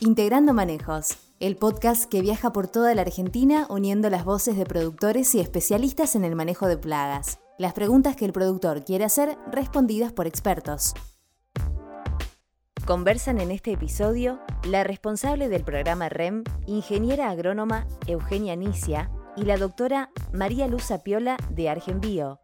Integrando Manejos, el podcast que viaja por toda la Argentina uniendo las voces de productores y especialistas en el manejo de plagas. Las preguntas que el productor quiere hacer respondidas por expertos. Conversan en este episodio la responsable del programa REM, ingeniera agrónoma Eugenia Nicia, y la doctora María Luz Apiola de Argenbio.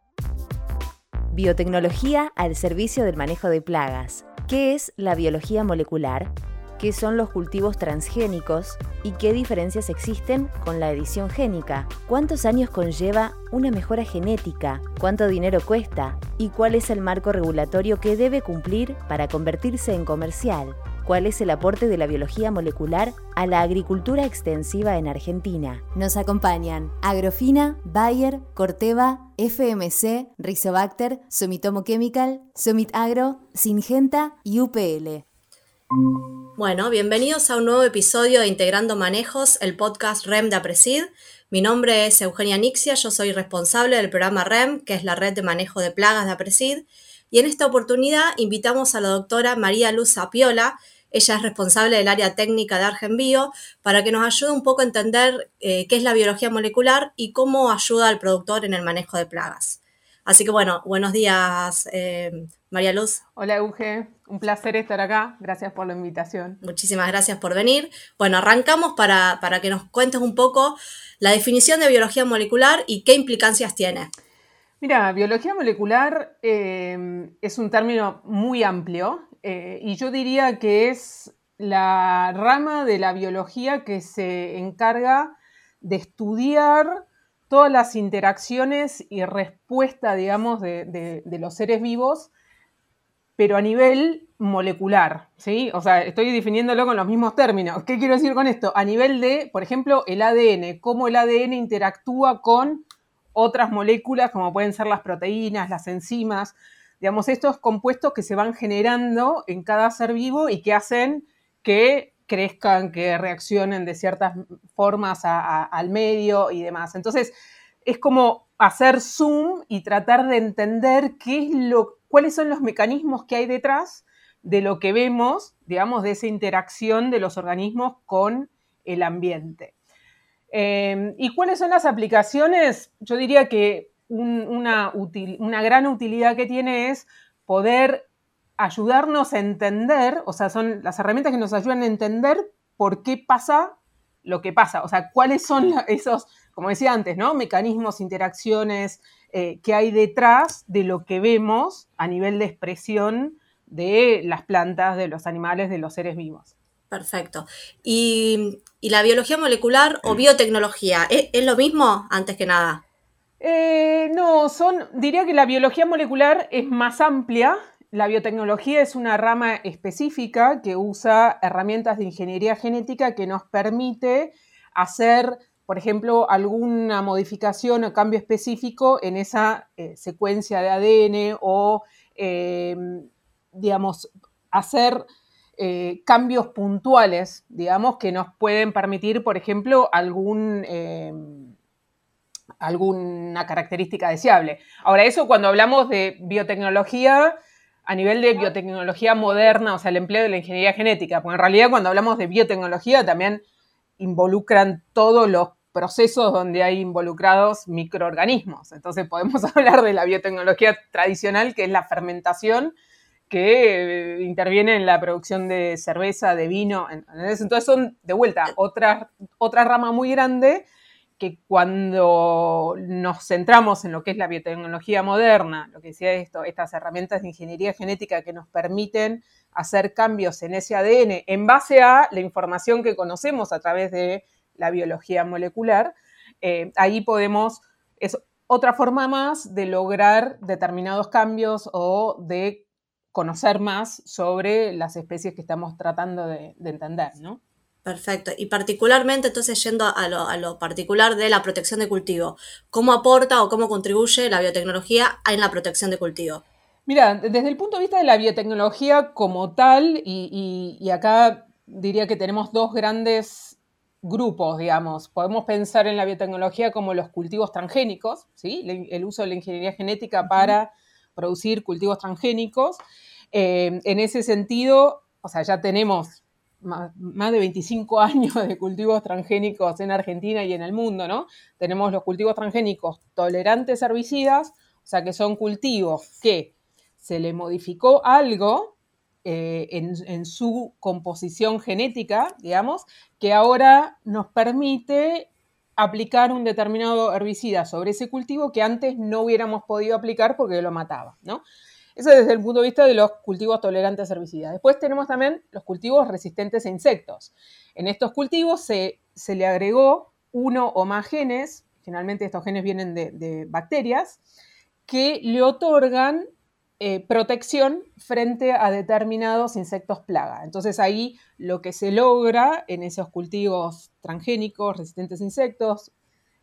Biotecnología al servicio del manejo de plagas. ¿Qué es la biología molecular? ¿Qué son los cultivos transgénicos? ¿Y qué diferencias existen con la edición génica? ¿Cuántos años conlleva una mejora genética? ¿Cuánto dinero cuesta? ¿Y cuál es el marco regulatorio que debe cumplir para convertirse en comercial? cuál es el aporte de la biología molecular a la agricultura extensiva en Argentina. Nos acompañan Agrofina, Bayer, Corteva, FMC, Rizobacter, Sumitomo Chemical, Sumit Agro, Singenta y UPL. Bueno, bienvenidos a un nuevo episodio de Integrando Manejos, el podcast REM de Apresid. Mi nombre es Eugenia Nixia, yo soy responsable del programa REM, que es la red de manejo de plagas de Apresid. Y en esta oportunidad invitamos a la doctora María Luz Apiola, ella es responsable del área técnica de Argenbio, para que nos ayude un poco a entender eh, qué es la biología molecular y cómo ayuda al productor en el manejo de plagas. Así que bueno, buenos días, eh, María Luz. Hola, Euge. Un placer estar acá. Gracias por la invitación. Muchísimas gracias por venir. Bueno, arrancamos para, que nos cuentes un poco la definición de biología molecular y qué implicancias tiene. Mira, biología molecular eh, es un término muy amplio eh, y yo diría que es la rama de la biología que se encarga de estudiar todas las interacciones y respuesta, digamos, de, los seres vivos, pero a nivel molecular, ¿sí? O sea, estoy definiéndolo con los mismos términos. ¿Qué quiero decir con esto? A nivel de, por ejemplo, el ADN, cómo el ADN interactúa con otras moléculas, como pueden ser las proteínas, las enzimas, digamos, estos compuestos que se van generando en cada ser vivo y que hacen que crezcan, que reaccionen de ciertas formas al medio y demás. Entonces, es como hacer zoom y tratar de entender qué es lo, cuáles son los mecanismos que hay detrás de lo que vemos, digamos, de esa interacción de los organismos con el ambiente. Eh, ¿Y cuáles son las aplicaciones? Yo diría que una, una gran utilidad que tiene es poder ayudarnos a entender, o sea, son las herramientas que nos ayudan a entender por qué pasa lo que pasa, o sea, cuáles son esos, como decía antes, ¿no? Mecanismos, interacciones eh, que hay detrás de lo que vemos a nivel de expresión de las plantas, de los animales, de los seres vivos. Perfecto. ¿Y, la biología molecular o biotecnología? ¿Es lo mismo antes que nada? Eh, no, son, diría que la biología molecular es más amplia. La biotecnología es una rama específica que usa herramientas de ingeniería genética que nos permite hacer, por ejemplo, alguna modificación o cambio específico en esa eh, secuencia de ADN o, eh, digamos, hacer cambios puntuales, digamos, que nos pueden permitir, por ejemplo, algún alguna característica deseable. Ahora, eso cuando hablamos de biotecnología, a nivel de biotecnología moderna, o sea, el empleo de la ingeniería genética, porque en realidad cuando hablamos de biotecnología también involucran todos los procesos donde hay involucrados microorganismos. Entonces podemos hablar de la biotecnología tradicional, que es la fermentación, que eh, interviene en la producción de cerveza, de vino. Entonces son, de vuelta, otra, otra rama muy grande que cuando nos centramos en lo que es la biotecnología moderna, lo que decía esto, estas herramientas de ingeniería genética que nos permiten hacer cambios en ese ADN en base a la información que conocemos a través de la biología molecular, eh, ahí podemos, es otra forma más de lograr determinados cambios o de conocer más sobre las especies que estamos tratando de, de entender, ¿no? Perfecto. Y particularmente, entonces, yendo a lo, particular de la protección de cultivo, ¿cómo aporta o cómo contribuye la biotecnología en la protección de cultivo? Mira, desde el punto de vista de la biotecnología como tal, y, acá diría que tenemos dos grandes grupos, digamos. Podemos pensar en la biotecnología como los cultivos transgénicos, ¿sí? el uso de la ingeniería genética para producir cultivos transgénicos. Eh, en ese sentido, o sea, ya tenemos más, de 25 años de cultivos transgénicos en Argentina y en el mundo, ¿no? Tenemos los cultivos transgénicos tolerantes a herbicidas, o sea que son cultivos que se le modificó algo eh, en, su composición genética, digamos, que ahora nos permite aplicar un determinado herbicida sobre ese cultivo que antes no hubiéramos podido aplicar porque lo mataba, ¿no? Eso desde el punto de vista de los cultivos tolerantes a herbicidas. Después tenemos también los cultivos resistentes a insectos. En estos cultivos se, le agregó uno o más genes, generalmente estos genes vienen de, bacterias, que le otorgan eh, protección frente a determinados insectos plaga. Entonces ahí lo que se logra en esos cultivos transgénicos resistentes a insectos,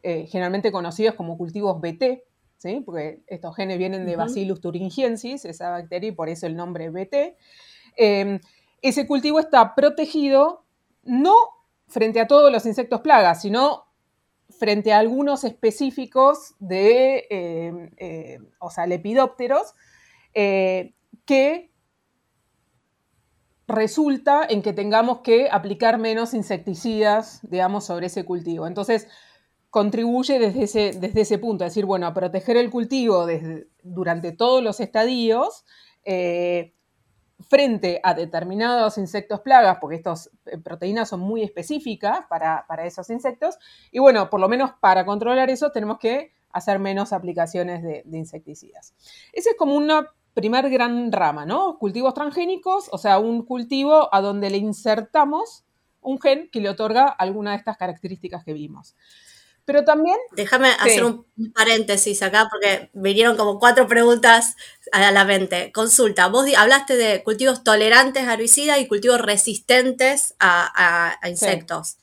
eh, generalmente conocidos como cultivos BT, porque estos genes vienen de Bacillus thuringiensis, esa bacteria, y por eso el nombre BT. Em, ese cultivo está protegido no frente a todos los insectos plagas, sino frente a algunos específicos de, em, em, o sea, lepidópteros, eh, que resulta en que tengamos que aplicar menos insecticidas, digamos, sobre ese cultivo. Entonces, contribuye desde ese, desde ese punto, es decir, bueno, a proteger el cultivo durante todos los estadios eh, frente a determinados insectos plagas, porque estas eh, proteínas son muy específicas para, esos insectos, y bueno, por lo menos para controlar eso tenemos que hacer menos aplicaciones de, de insecticidas. Esa es como una primer gran rama, ¿no? Cultivos transgénicos, o sea, un cultivo a donde le insertamos un gen que le otorga alguna de estas características que vimos. Pero también... Déjame hacer un paréntesis acá porque vinieron como cuatro preguntas a la mente. Consulta, vos hablaste de cultivos tolerantes a herbicidas y cultivos resistentes a, insectos.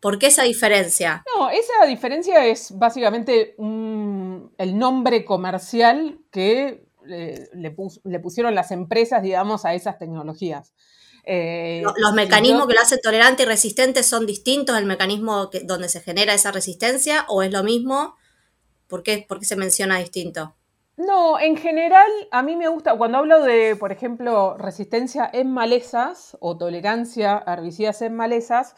¿Por qué esa diferencia? No, esa diferencia es básicamente el nombre comercial que le pusieron las empresas, digamos, a esas tecnologías. Eh, los, mecanismos que lo hacen tolerante y resistente son distintos al mecanismo que, donde se genera esa resistencia o es lo mismo? ¿Por qué, se menciona distinto? No, en general a mí me gusta, cuando hablo de, por ejemplo, resistencia en malezas o tolerancia a herbicidas en malezas,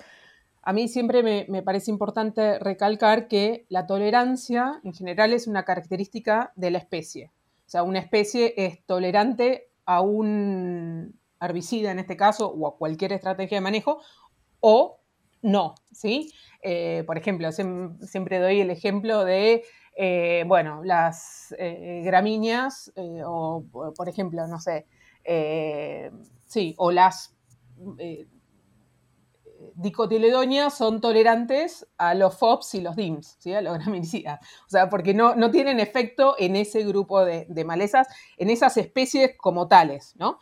a mí siempre me, me, parece importante recalcar que la tolerancia en general es una característica de la especie. O sea, una especie es tolerante a un, herbicida en este caso o a cualquier estrategia de manejo o no, ¿sí? Eh, por ejemplo, siempre doy el ejemplo de, eh, bueno, las eh, gramíneas o, por ejemplo, no sé, sí, o las dicotiledonias son tolerantes a los FOPs y los DIMS, ¿sí? a los graminicidas. O sea, porque no, no tienen efecto en ese grupo de malezas, en esas especies como tales, ¿no?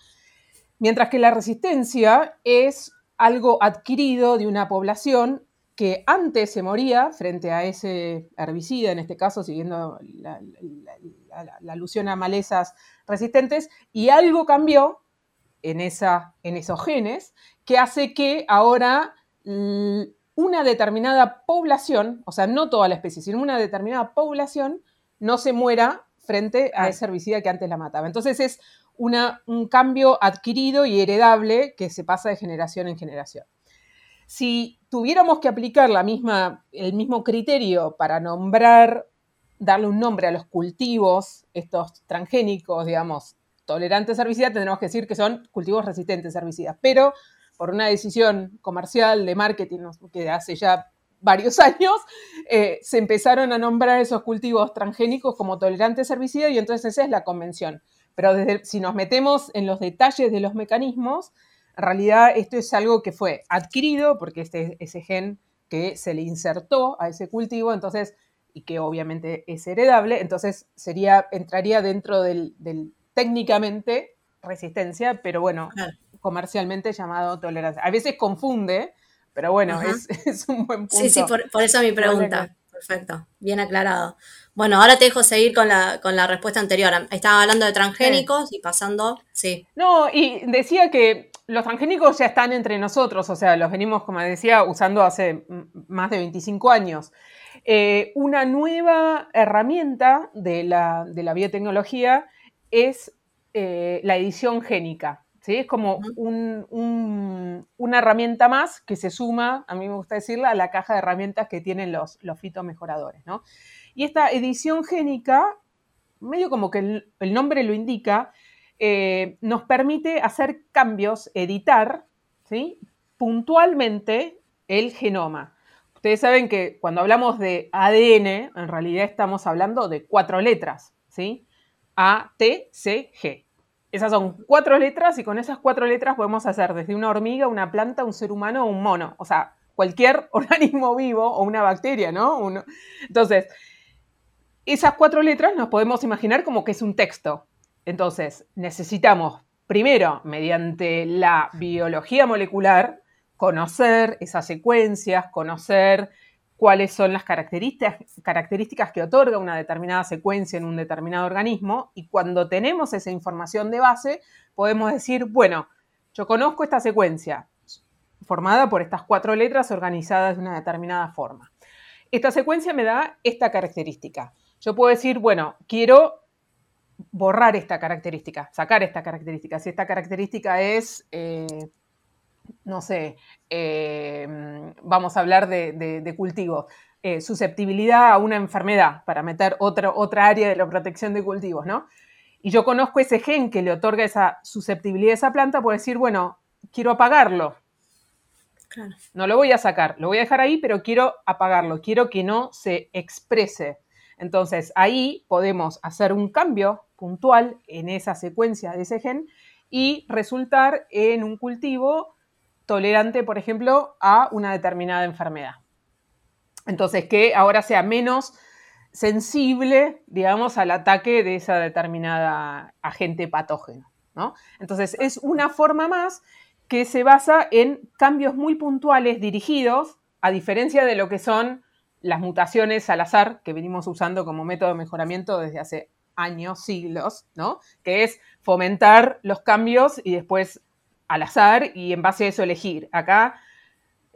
Mientras que la resistencia es algo adquirido de una población que antes se moría frente a ese herbicida, en este caso siguiendo la, alusión a malezas resistentes, y algo cambió en, esa, en esos genes que hace que ahora una determinada población, o sea, no toda la especie, sino una determinada población, no se muera frente a ese herbicida que antes la mataba. Entonces es un cambio adquirido y heredable que se pasa de generación en generación. Si tuviéramos que aplicar la misma, el mismo criterio para nombrar, darle un nombre a los cultivos, estos transgénicos, digamos, tolerantes a herbicidas, tendremos que decir que son cultivos resistentes a herbicidas. Pero por una decisión comercial de marketing que hace ya varios años, eh, se empezaron a nombrar esos cultivos transgénicos como tolerantes a herbicidas y entonces esa es la convención. Pero desde, si nos metemos en los detalles de los mecanismos, en realidad esto es algo que fue adquirido porque este, ese gen que se le insertó a ese cultivo, entonces, y que obviamente es heredable, entonces sería, entraría dentro del, técnicamente resistencia, pero bueno, comercialmente llamado tolerancia. A veces confunde, pero bueno, es, un buen punto. Sí, sí, por, por eso mi pregunta. Perfecto, bien aclarado. Bueno, ahora te dejo seguir con la, con la respuesta anterior. Estaba hablando de transgénicos y pasando, sí. No, y decía que los transgénicos ya están entre nosotros, o sea, los venimos, como decía, usando hace más de 25 años. Eh, una nueva herramienta de la, biotecnología es eh, la edición génica. ¿Sí? Es como una herramienta más que se suma, a mí me gusta decirla, a la caja de herramientas que tienen los, los fitomejoradores, ¿no? Y esta edición génica, medio como que el, nombre lo indica, eh, nos permite hacer cambios, editar, ¿sí? Puntualmente el genoma. Ustedes saben que cuando hablamos de ADN, en realidad estamos hablando de cuatro letras, ¿sí? A, T, C, G. Esas son cuatro letras y con esas cuatro letras podemos hacer desde una hormiga, una planta, un ser humano o un mono. O sea, cualquier organismo vivo o una bacteria, ¿no? Entonces, esas cuatro letras nos podemos imaginar como que es un texto. Entonces, necesitamos primero, mediante la biología molecular, conocer esas secuencias, conocer cuáles son las características, características que otorga una determinada secuencia en un determinado organismo y cuando tenemos esa información de base, podemos decir, bueno, yo conozco esta secuencia formada por estas cuatro letras organizadas de una determinada forma. Esta secuencia me da esta característica. Yo puedo decir, bueno, quiero borrar esta característica, sacar esta característica. Si esta característica es... Eh, no sé, eh, vamos a hablar de, cultivo, eh, susceptibilidad a una enfermedad, para meter otra, otra área de la protección de cultivos, ¿no? Y yo conozco ese gen que le otorga esa susceptibilidad a esa planta, puedo decir, bueno, quiero apagarlo. No lo voy a sacar, lo voy a dejar ahí, pero quiero apagarlo, quiero que no se exprese. Entonces ahí podemos hacer un cambio puntual en esa secuencia de ese gen y resultar en un cultivo tolerante, por ejemplo, a una determinada enfermedad. Entonces, que ahora sea menos sensible, digamos, al ataque de esa determinada agente patógeno. ¿no? Entonces, es una forma más que se basa en cambios muy puntuales dirigidos, a diferencia de lo que son las mutaciones al azar que venimos usando como método de mejoramiento desde hace años, siglos, ¿no? Que es fomentar los cambios y después al azar y en base a eso elegir. Acá,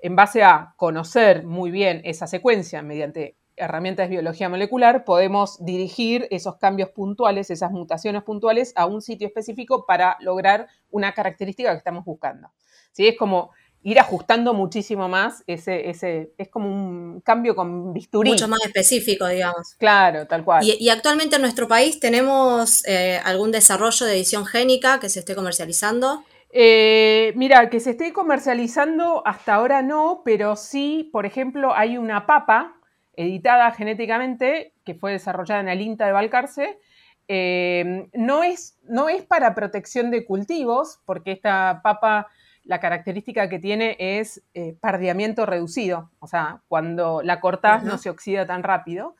en base a conocer muy bien esa secuencia mediante herramientas de biología molecular, podemos dirigir esos cambios puntuales, esas mutaciones puntuales a un sitio específico para lograr una característica que estamos buscando. ¿Sí? Es como ir ajustando muchísimo más ese, ese, es como un cambio con bisturí. Mucho más específico, digamos. Claro, tal cual. Y, actualmente en nuestro país tenemos eh, algún desarrollo de edición génica que se esté comercializando. Eh, mira, que se esté comercializando hasta ahora no, pero sí, por ejemplo, hay una papa editada genéticamente que fue desarrollada en el INTA de Balcarce. Eh, no, es, no es para protección de cultivos, porque esta papa, la característica que tiene es eh, pardeamiento reducido, o sea, cuando la cortás no se oxida tan rápido,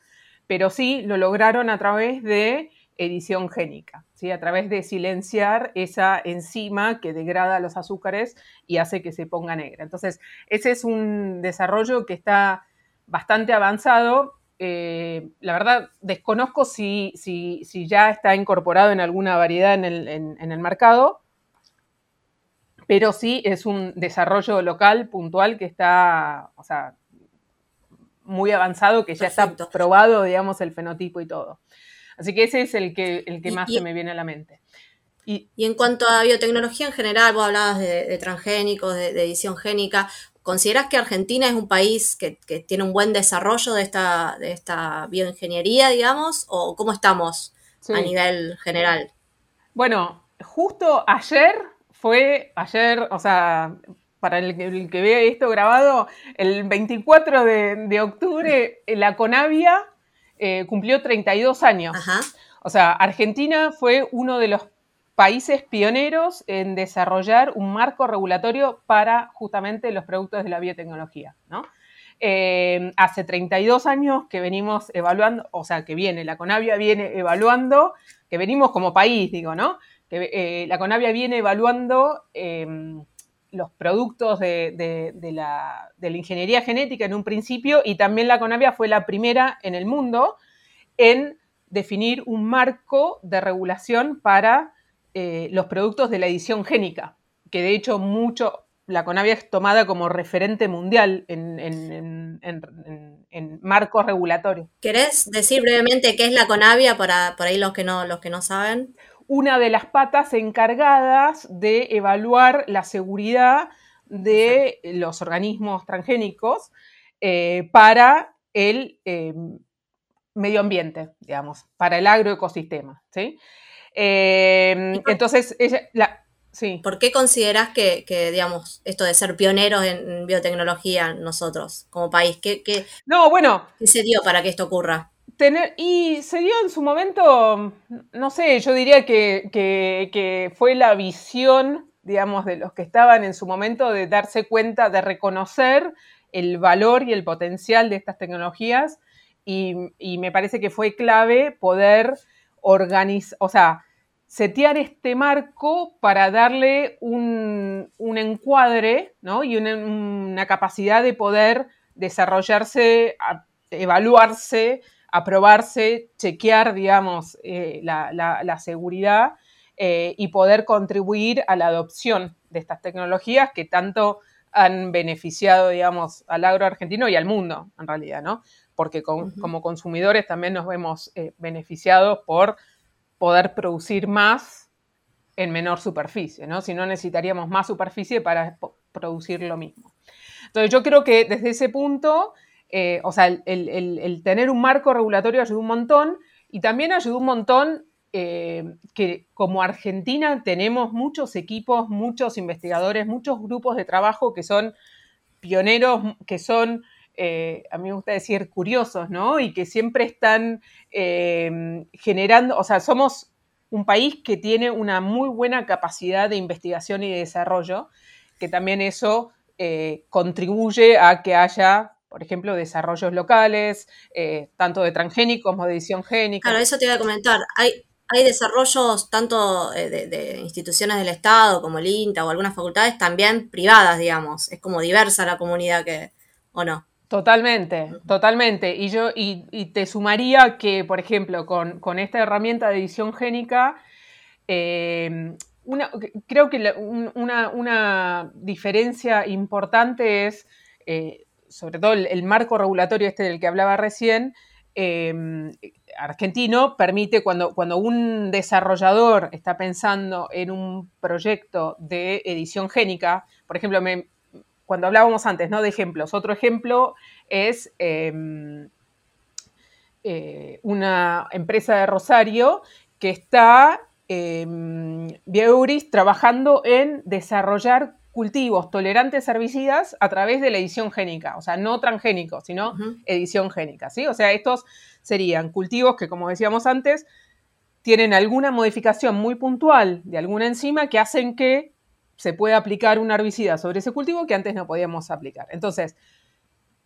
pero sí lo lograron a través de edición génica, ¿sí? a través de silenciar esa enzima que degrada los azúcares y hace que se ponga negra. Entonces, ese es un desarrollo que está bastante avanzado. Eh, la verdad, desconozco si, si, ya está incorporado en alguna variedad en el, mercado, pero sí es un desarrollo local, puntual, que está, o sea, muy avanzado, que ya está probado, digamos, el fenotipo y todo. Así que ese es el que, el que más se me viene a la mente. Y, en cuanto a biotecnología en general, vos hablabas de, transgénicos, de, edición génica. ¿Consideras que Argentina es un país que, tiene un buen desarrollo de esta, de esta bioingeniería, digamos? ¿O cómo estamos a nivel general? Bueno, justo ayer fue, ayer, o sea, para el, que vea esto grabado, el 24 de, de octubre, la Conavia eh, cumplió 32 años. O sea, Argentina fue uno de los países pioneros en desarrollar un marco regulatorio para justamente los productos de la biotecnología, ¿no? Eh, hace 32 años que venimos evaluando, o sea, que viene, la CONAVIA viene evaluando, que venimos como país, digo, ¿no? Que eh, la CONAVIA viene evaluando los productos de, la, ingeniería genética en un principio y también la CONAVIA fue la primera en el mundo en definir un marco de regulación para eh, los productos de la edición génica, que de hecho mucho, la CONAVIA es tomada como referente mundial en, en, marcos regulatorios. ¿Querés decir brevemente qué es la CONAVIA para por ahí los que no, los que no saben? Una de las patas encargadas de evaluar la seguridad de los organismos transgénicos eh, para el eh, medio ambiente, digamos, para el agroecosistema. ¿sí? Eh, entonces, ella, sí. ¿Por qué consideras que, digamos, esto de ser pioneros en biotecnología nosotros como país, ¿qué, no, bueno, ¿qué se dio para que esto ocurra? Y se dio en su momento, no sé, yo diría que, que fue la visión digamos, de los que estaban en su momento de darse cuenta, de reconocer el valor y el potencial de estas tecnologías y, me parece que fue clave poder organizar, o sea, setear este marco para darle un, encuadre ¿no? y una, capacidad de poder desarrollarse, evaluarse, aprobarse, chequear, digamos, eh, la seguridad eh, y poder contribuir a la adopción de estas tecnologías que tanto han beneficiado, digamos, al agro argentino y al mundo, en realidad, ¿no? Porque como consumidores también nos vemos eh, beneficiados por poder producir más en menor superficie, ¿no? Si no necesitaríamos más superficie para producir lo mismo. Entonces yo creo que desde ese punto, eh, o sea, el, tener un marco regulatorio ayudó un montón y también ayudó un montón eh, que como Argentina tenemos muchos equipos, muchos investigadores, muchos grupos de trabajo que son pioneros, que son, eh, a mí me gusta decir, curiosos, ¿no? Y que siempre están generando, o sea, somos un país que tiene una muy buena capacidad de investigación y de desarrollo, que también eso contribuye a que haya por ejemplo, desarrollos locales, tanto de transgénicos como de edición génica. Claro, eso te iba a comentar. Hay, hay desarrollos tanto eh, de, instituciones del Estado como el INTA o algunas facultades también privadas, digamos. Es como diversa la comunidad que, ¿o no? Totalmente, totalmente. Y yo, y, te sumaría que, por ejemplo, con, esta herramienta de edición génica, eh, creo que una, diferencia importante es, eh, sobre todo el, marco regulatorio este del que hablaba recién, argentino permite cuando, cuando un desarrollador está pensando en un proyecto de edición génica, por ejemplo, cuando hablábamos antes ¿no? de ejemplos, otro ejemplo es em, eh, una empresa de Rosario que está, eh, trabajando en desarrollar cultivos tolerantes a herbicidas a través de la edición génica, o sea, no transgénicos, sino edición génica, ¿sí? O sea, estos serían cultivos que, como decíamos antes, tienen alguna modificación muy puntual de alguna enzima que hacen que se pueda aplicar un herbicida sobre ese cultivo que antes no podíamos aplicar. Entonces,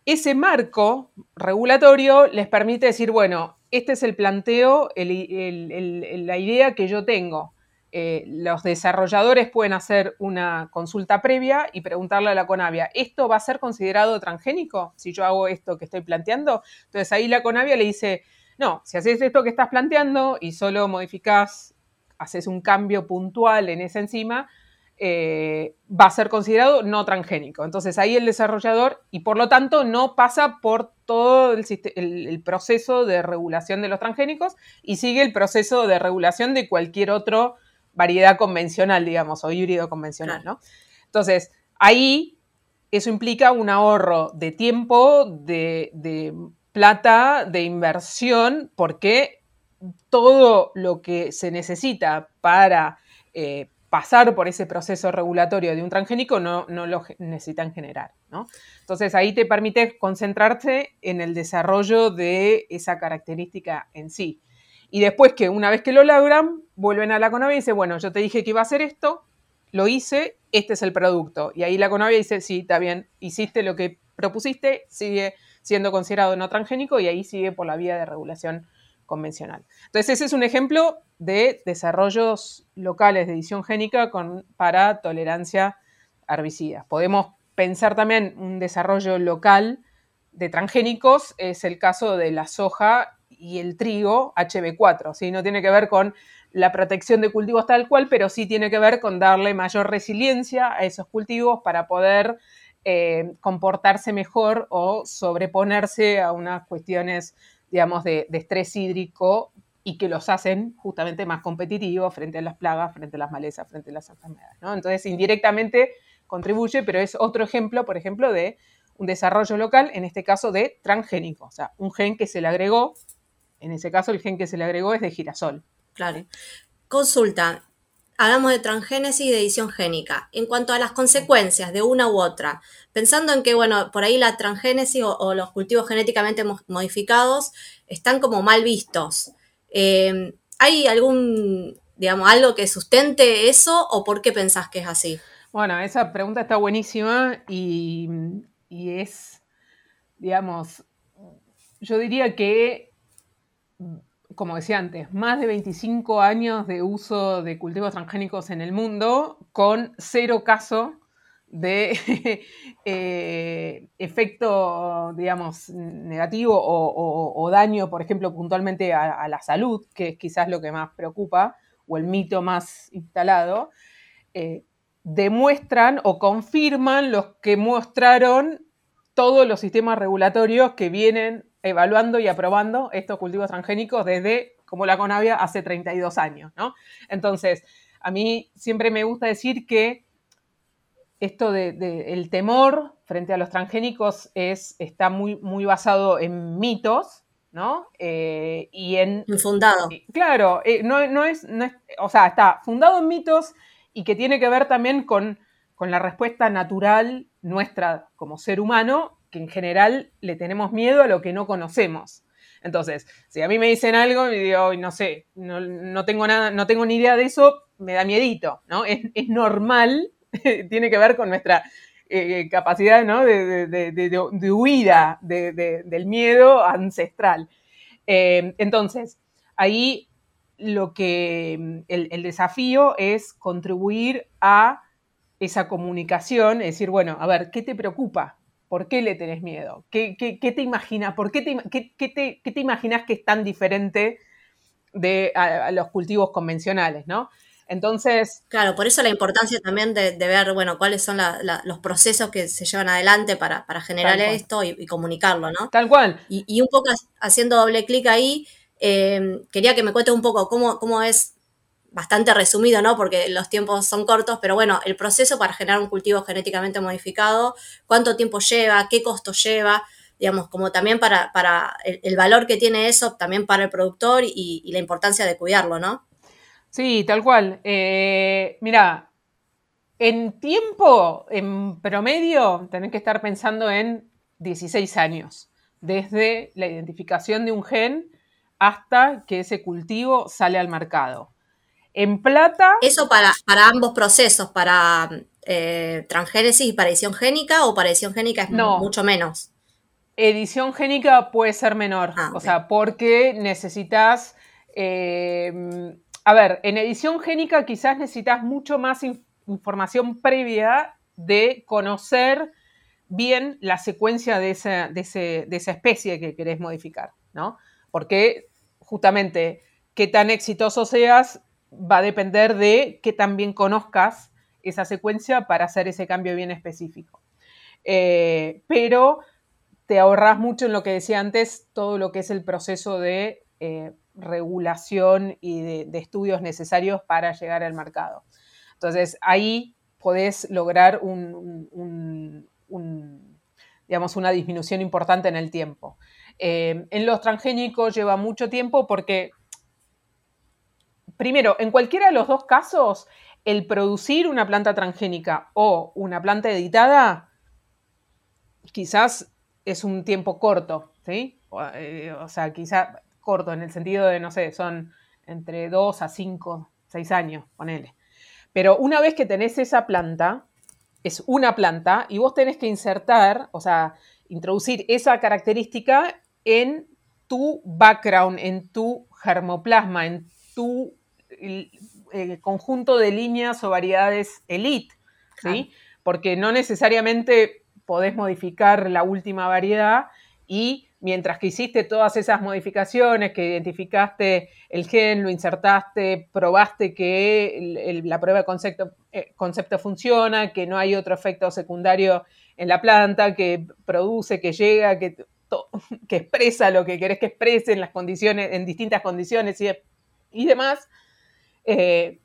ese marco regulatorio les permite decir, bueno, este es el planteo, la idea que yo tengo. Eh, los desarrolladores pueden hacer una consulta previa y preguntarle a la Conavia, ¿esto va a ser considerado transgénico si yo hago esto que estoy planteando? Entonces ahí la Conavia le dice, no, si haces esto que estás planteando y solo modificás, haces un cambio puntual en esa enzima, eh, va a ser considerado no transgénico. Entonces ahí el desarrollador, y por lo tanto no pasa por todo el, proceso de regulación de los transgénicos y sigue el proceso de regulación de cualquier otro variedad convencional, digamos, o híbrido convencional, ¿no? Entonces, ahí eso implica un ahorro de tiempo, de, plata, de inversión, porque todo lo que se necesita para eh, pasar por ese proceso regulatorio de un transgénico no, no lo necesitan generar. ¿no? Entonces ahí te permite concentrarse en el desarrollo de esa característica en sí. Y después que una vez que lo logran, vuelven a la Conavia y dicen, bueno, yo te dije que iba a hacer esto, lo hice, este es el producto. Y ahí la Conavia dice, sí, está bien, hiciste lo que propusiste, sigue siendo considerado no transgénico y ahí sigue por la vía de regulación convencional. Entonces, ese es un ejemplo de desarrollos locales de edición génica con, para tolerancia a herbicidas. Podemos pensar también un desarrollo local de transgénicos, es el caso de la soja y el trigo HB4, ¿sí? No tiene que ver con la protección de cultivos tal cual, pero sí tiene que ver con darle mayor resiliencia a esos cultivos para poder eh, comportarse mejor o sobreponerse a unas cuestiones, digamos, de, estrés hídrico y que los hacen justamente más competitivos frente a las plagas, frente a las malezas, frente a las enfermedades. Entonces, indirectamente contribuye, pero es otro ejemplo, por ejemplo, de un desarrollo local, en este caso de transgénico, o sea, un gen que se le agregó, en ese caso el gen que se le agregó es de girasol. Claro. Consulta, hablamos de transgénesis y de edición génica. En cuanto a las consecuencias de una u otra, pensando en que, bueno, por ahí la transgénesis o, los cultivos genéticamente modificados están como mal vistos. Eh, ¿Hay algún, digamos, algo que sustente eso o por qué pensás que es así? Bueno, esa pregunta está buenísima y, es, digamos, yo diría que como decía antes, más de 25 años de uso de cultivos transgénicos en el mundo, con cero caso de eh, efecto, digamos, negativo o, daño, por ejemplo, puntualmente a, la salud, que es quizás lo que más preocupa, o el mito más instalado, eh, demuestran o confirman los que mostraron todos los sistemas regulatorios que vienen evaluando y aprobando estos cultivos transgénicos desde, como la Conavia, hace 32 años, ¿no? Entonces, a mí siempre me gusta decir que esto del de, temor frente a los transgénicos es, está muy, muy basado en mitos, ¿no? Eh, y en... Infundado. Claro, eh, no, es, o sea, está fundado en mitos y que tiene que ver también con, con la respuesta natural nuestra como ser humano que en general le tenemos miedo a lo que no conocemos. Entonces, si a mí me dicen algo y digo, no sé, no, tengo nada, no tengo ni idea de eso, me da miedito, ¿no? Es, normal, tiene que ver con nuestra eh, capacidad, ¿no? De, huida del miedo ancestral. Eh, entonces, ahí lo que el desafío es contribuir a esa comunicación, es decir, bueno, a ver, ¿qué te preocupa? ¿Por qué le tenés miedo? ¿Qué, te imaginas? ¿Por qué te, imaginas que es tan diferente de a, los cultivos convencionales, no? Entonces. Claro, por eso la importancia también de, ver, bueno, cuáles son los procesos que se llevan adelante para, generar esto y, comunicarlo, ¿no? Tal cual. Y, un poco haciendo doble clic ahí, eh, quería que me cuentes un poco cómo, cómo es bastante resumido, ¿no? Porque los tiempos son cortos, pero bueno, el proceso para generar un cultivo genéticamente modificado, cuánto tiempo lleva, qué costo lleva, digamos, como también para, el, valor que tiene eso, también para el productor y, la importancia de cuidarlo, ¿no? Sí, tal cual. Eh, mira, en tiempo, en promedio, tenés que estar pensando en 16 años, desde la identificación de un gen hasta que ese cultivo sale al mercado. En plata. ¿Eso para, para ambos procesos, para eh, transgénesis y para edición génica o para edición génica es mucho menos? Edición génica puede ser menor, ah, o sea, porque necesitas. Em, a ver, en edición génica quizás necesitas mucho más información previa de conocer bien la secuencia de esa, de, de esa especie que querés modificar, ¿no? Porque justamente qué tan exitoso seas va a depender de que también conozcas esa secuencia para hacer ese cambio bien específico. Eh, pero te ahorras mucho en lo que decía antes, todo lo que es el proceso de eh, regulación y de, estudios necesarios para llegar al mercado. Entonces, ahí podés lograr una disminución importante en el tiempo. Eh, en los transgénicos lleva mucho tiempo porque primero, en cualquiera de los dos casos, el producir una planta transgénica o una planta editada quizás es un tiempo corto, ¿sí? O, eh, sea, quizás corto en el sentido de, no sé, son entre dos a cinco, seis años, ponele. Pero una vez que tenés esa planta, es una planta y vos tenés que insertar, o sea, introducir esa característica en tu background, en tu germoplasma, en tu el, conjunto de líneas o variedades elite, ¿sí? Porque no necesariamente podés modificar la última variedad y mientras que hiciste todas esas modificaciones, que identificaste el gen, lo insertaste, probaste que la prueba de concepto, eh, concepto, funciona, que no hay otro efecto secundario en la planta, que produce, que llega, que que expresa lo que querés que exprese en las condiciones, en distintas condiciones y, demás. Eh,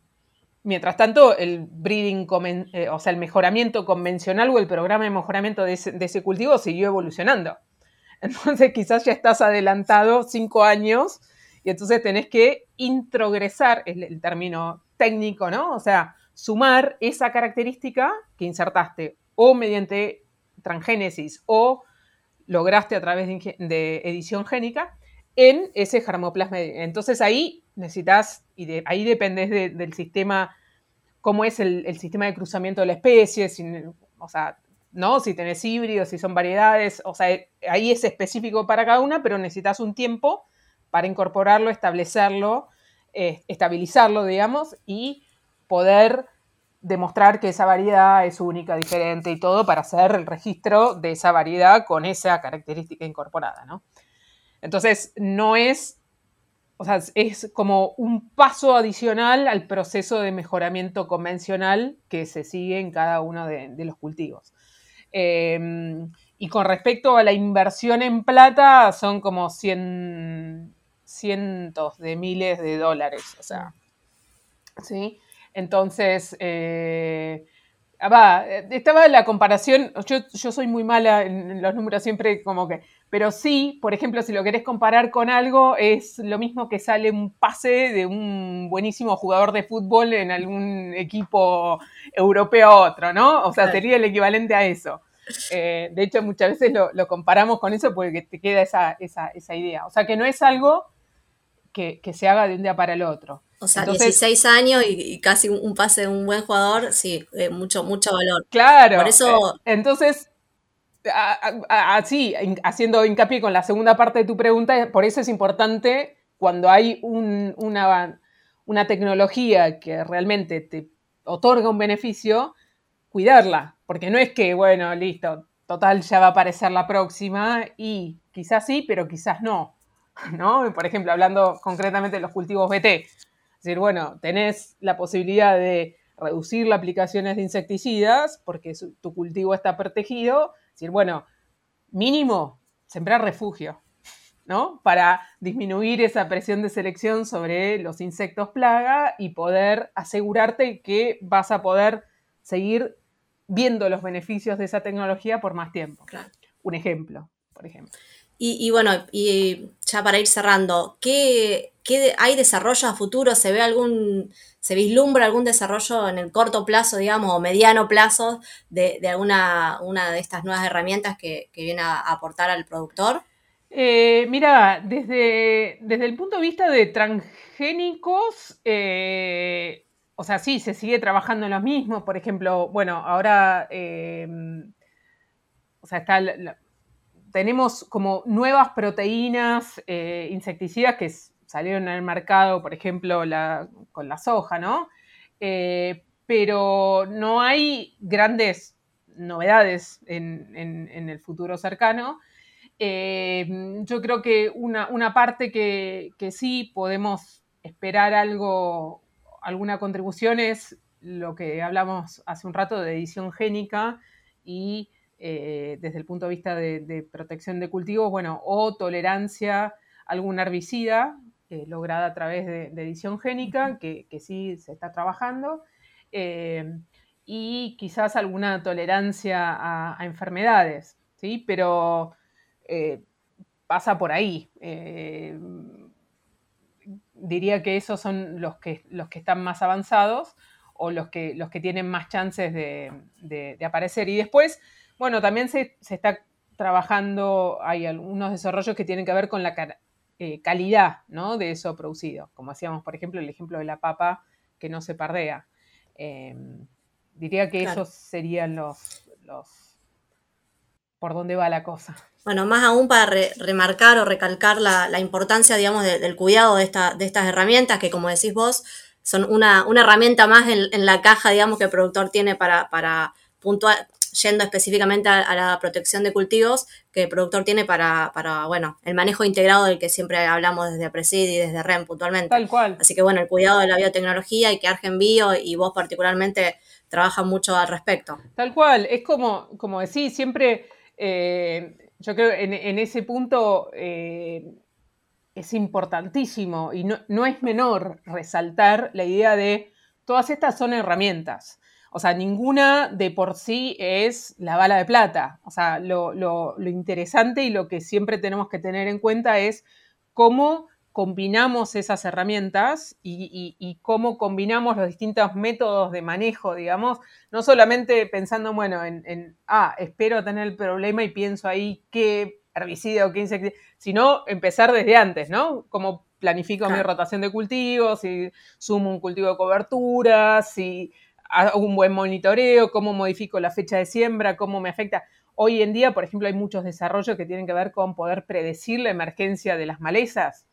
mientras tanto, el breeding, eh, o sea, el mejoramiento convencional o el programa de mejoramiento de ese, cultivo siguió evolucionando. Entonces, quizás ya estás adelantado cinco años y entonces tenés que introgresar, es el término técnico, ¿no? O sea, sumar esa característica que insertaste o mediante transgénesis o lograste a través de, edición génica en ese germoplasma. Entonces ahí necesitas, y ahí dependes del sistema, cómo es el, sistema de cruzamiento de la especie, o sea, ¿no? Si tenés híbridos, si son variedades, o sea, ahí es específico para cada una, pero necesitas un tiempo para incorporarlo, establecerlo, eh, estabilizarlo, digamos, y poder demostrar que esa variedad es única, diferente y todo para hacer el registro de esa variedad con esa característica incorporada, ¿no? Entonces, no es, o sea, es como un paso adicional al proceso de mejoramiento convencional que se sigue en cada uno de, los cultivos. Em, y con respecto a la inversión en plata, son como cien, cientos de miles de dólares, o sea, ¿sí? Entonces, eh, va, estaba la comparación, yo, soy muy mala en, los números siempre como que, pero sí, por ejemplo, si lo querés comparar con algo, es lo mismo que sale un pase de un buenísimo jugador de fútbol en algún equipo europeo a otro, ¿no? O sea, sería el equivalente a eso. Eh, de hecho, muchas veces lo, comparamos con eso porque te queda esa, idea. O sea, que no es algo que se haga de un día para el otro. O sea, 16 años y, casi un pase de un buen jugador, sí, eh, mucho, mucho valor. Claro. Por eso. Eh, entonces, así, haciendo hincapié con la segunda parte de tu pregunta, por eso es importante cuando hay una, una tecnología que realmente te otorga un beneficio, cuidarla. Porque no es que, bueno, listo, total, ya va a aparecer la próxima y quizás sí, pero quizás no. ¿no? Por ejemplo, hablando concretamente de los cultivos BT es decir, bueno, tenés la posibilidad de reducir las aplicaciones de insecticidas porque tu cultivo está protegido. Es decir, bueno, mínimo, sembrar refugio, ¿no? Para disminuir esa presión de selección sobre los insectos plaga y poder asegurarte que vas a poder seguir viendo los beneficios de esa tecnología por más tiempo. Un ejemplo, por ejemplo. Y, bueno, y ya para ir cerrando, ¿qué, hay desarrollo a futuro? ¿Se ve algún, se vislumbra algún desarrollo en el corto plazo, digamos, o mediano plazo de, alguna una de estas nuevas herramientas que, viene a aportar al productor? Eh, mira, desde, desde, el punto de vista de transgénicos, eh, o sea, sí, se sigue trabajando en lo mismo. Por ejemplo, bueno, ahora, eh, o sea, está la, tenemos como nuevas proteínas eh, insecticidas que salieron al mercado, por ejemplo, con la soja, ¿no? Eh, pero no hay grandes novedades en, el futuro cercano. Eh, yo creo que una, parte que, que, sí podemos esperar algo, alguna contribución es lo que hablamos hace un rato de edición génica y eh, desde el punto de vista de, protección de cultivos, bueno, o tolerancia a algún herbicida eh, lograda a través de, edición génica, que, sí se está trabajando, eh, y quizás alguna tolerancia a, enfermedades, ¿sí? Pero pasa por ahí. diría que esos son los que, los que están más avanzados o los que, los que tienen más chances de, de aparecer. Y después, bueno, también se, está trabajando, hay algunos desarrollos que tienen que ver con la eh, calidad ¿no? de eso producido, como hacíamos, por ejemplo, el ejemplo de la papa que no se pardea. Em, diría que esos serían los, los, por dónde va la cosa. Bueno, más aún para remarcar o recalcar la, importancia, digamos, del cuidado de, esta, de estas herramientas que, como decís vos, son una, herramienta más en, la caja, digamos, que el productor tiene para, para puntual, yendo específicamente a, la protección de cultivos que el productor tiene para, bueno, el manejo integrado del que siempre hablamos desde Presid y desde REM puntualmente. Tal cual. Así que bueno, el cuidado de la biotecnología y que Argen Bio y vos particularmente trabajan mucho al respecto. Tal cual, es como, como decís, siempre... Eh, yo creo que en, ese punto eh, es importantísimo y no, es menor resaltar la idea de todas estas son herramientas. O sea, ninguna de por sí es la bala de plata. O sea, lo, interesante y lo que siempre tenemos que tener en cuenta es cómo combinamos esas herramientas y, cómo combinamos los distintos métodos de manejo, digamos, no solamente pensando, bueno, en, ah, espero tener el problema y pienso ahí qué herbicida o qué insecticida, sino empezar desde antes, ¿no? Cómo planifico mi rotación de cultivos, si sumo un cultivo de cobertura, si hago un buen monitoreo, cómo modifico la fecha de siembra, cómo me afecta. Hoy en día, por ejemplo, hay muchos desarrollos que tienen que ver con poder predecir la emergencia de las malezas,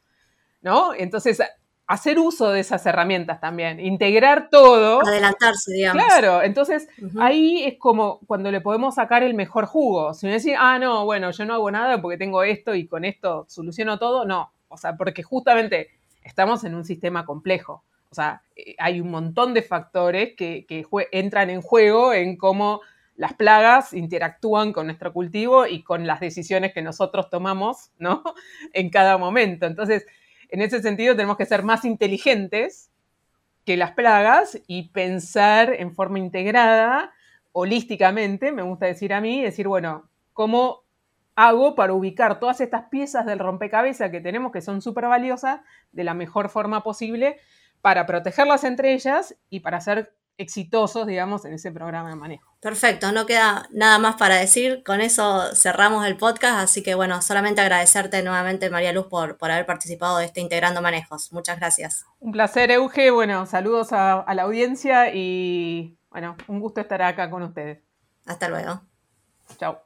¿no? Entonces, hacer uso de esas herramientas también, integrar todo. Adelantarse, digamos. Claro, entonces ahí es como cuando le podemos sacar el mejor jugo. Si me decís, ah, no, bueno, yo no hago nada porque tengo esto y con esto soluciono todo, no. O sea, porque justamente estamos en un sistema complejo. O sea, eh, hay un montón de factores que, entran en juego en cómo las plagas interactúan con nuestro cultivo y con las decisiones que nosotros tomamos, ¿no? En cada momento. Entonces, en ese sentido tenemos que ser más inteligentes que las plagas y pensar en forma integrada, holísticamente, me gusta decir a mí, decir, bueno, ¿cómo hago para ubicar todas estas piezas del rompecabezas que tenemos que son súper valiosas de la mejor forma posible para protegerlas entre ellas y para ser exitosos, digamos, en ese programa de manejo. Perfecto, no queda nada más para decir. Con eso cerramos el podcast, así que bueno, solamente agradecerte nuevamente, María Luz, por, por haber participado de este Integrando Manejos. Muchas gracias. Un placer, Euge. Bueno, saludos a, a la audiencia y bueno, un gusto estar acá con ustedes. Hasta luego. Chao.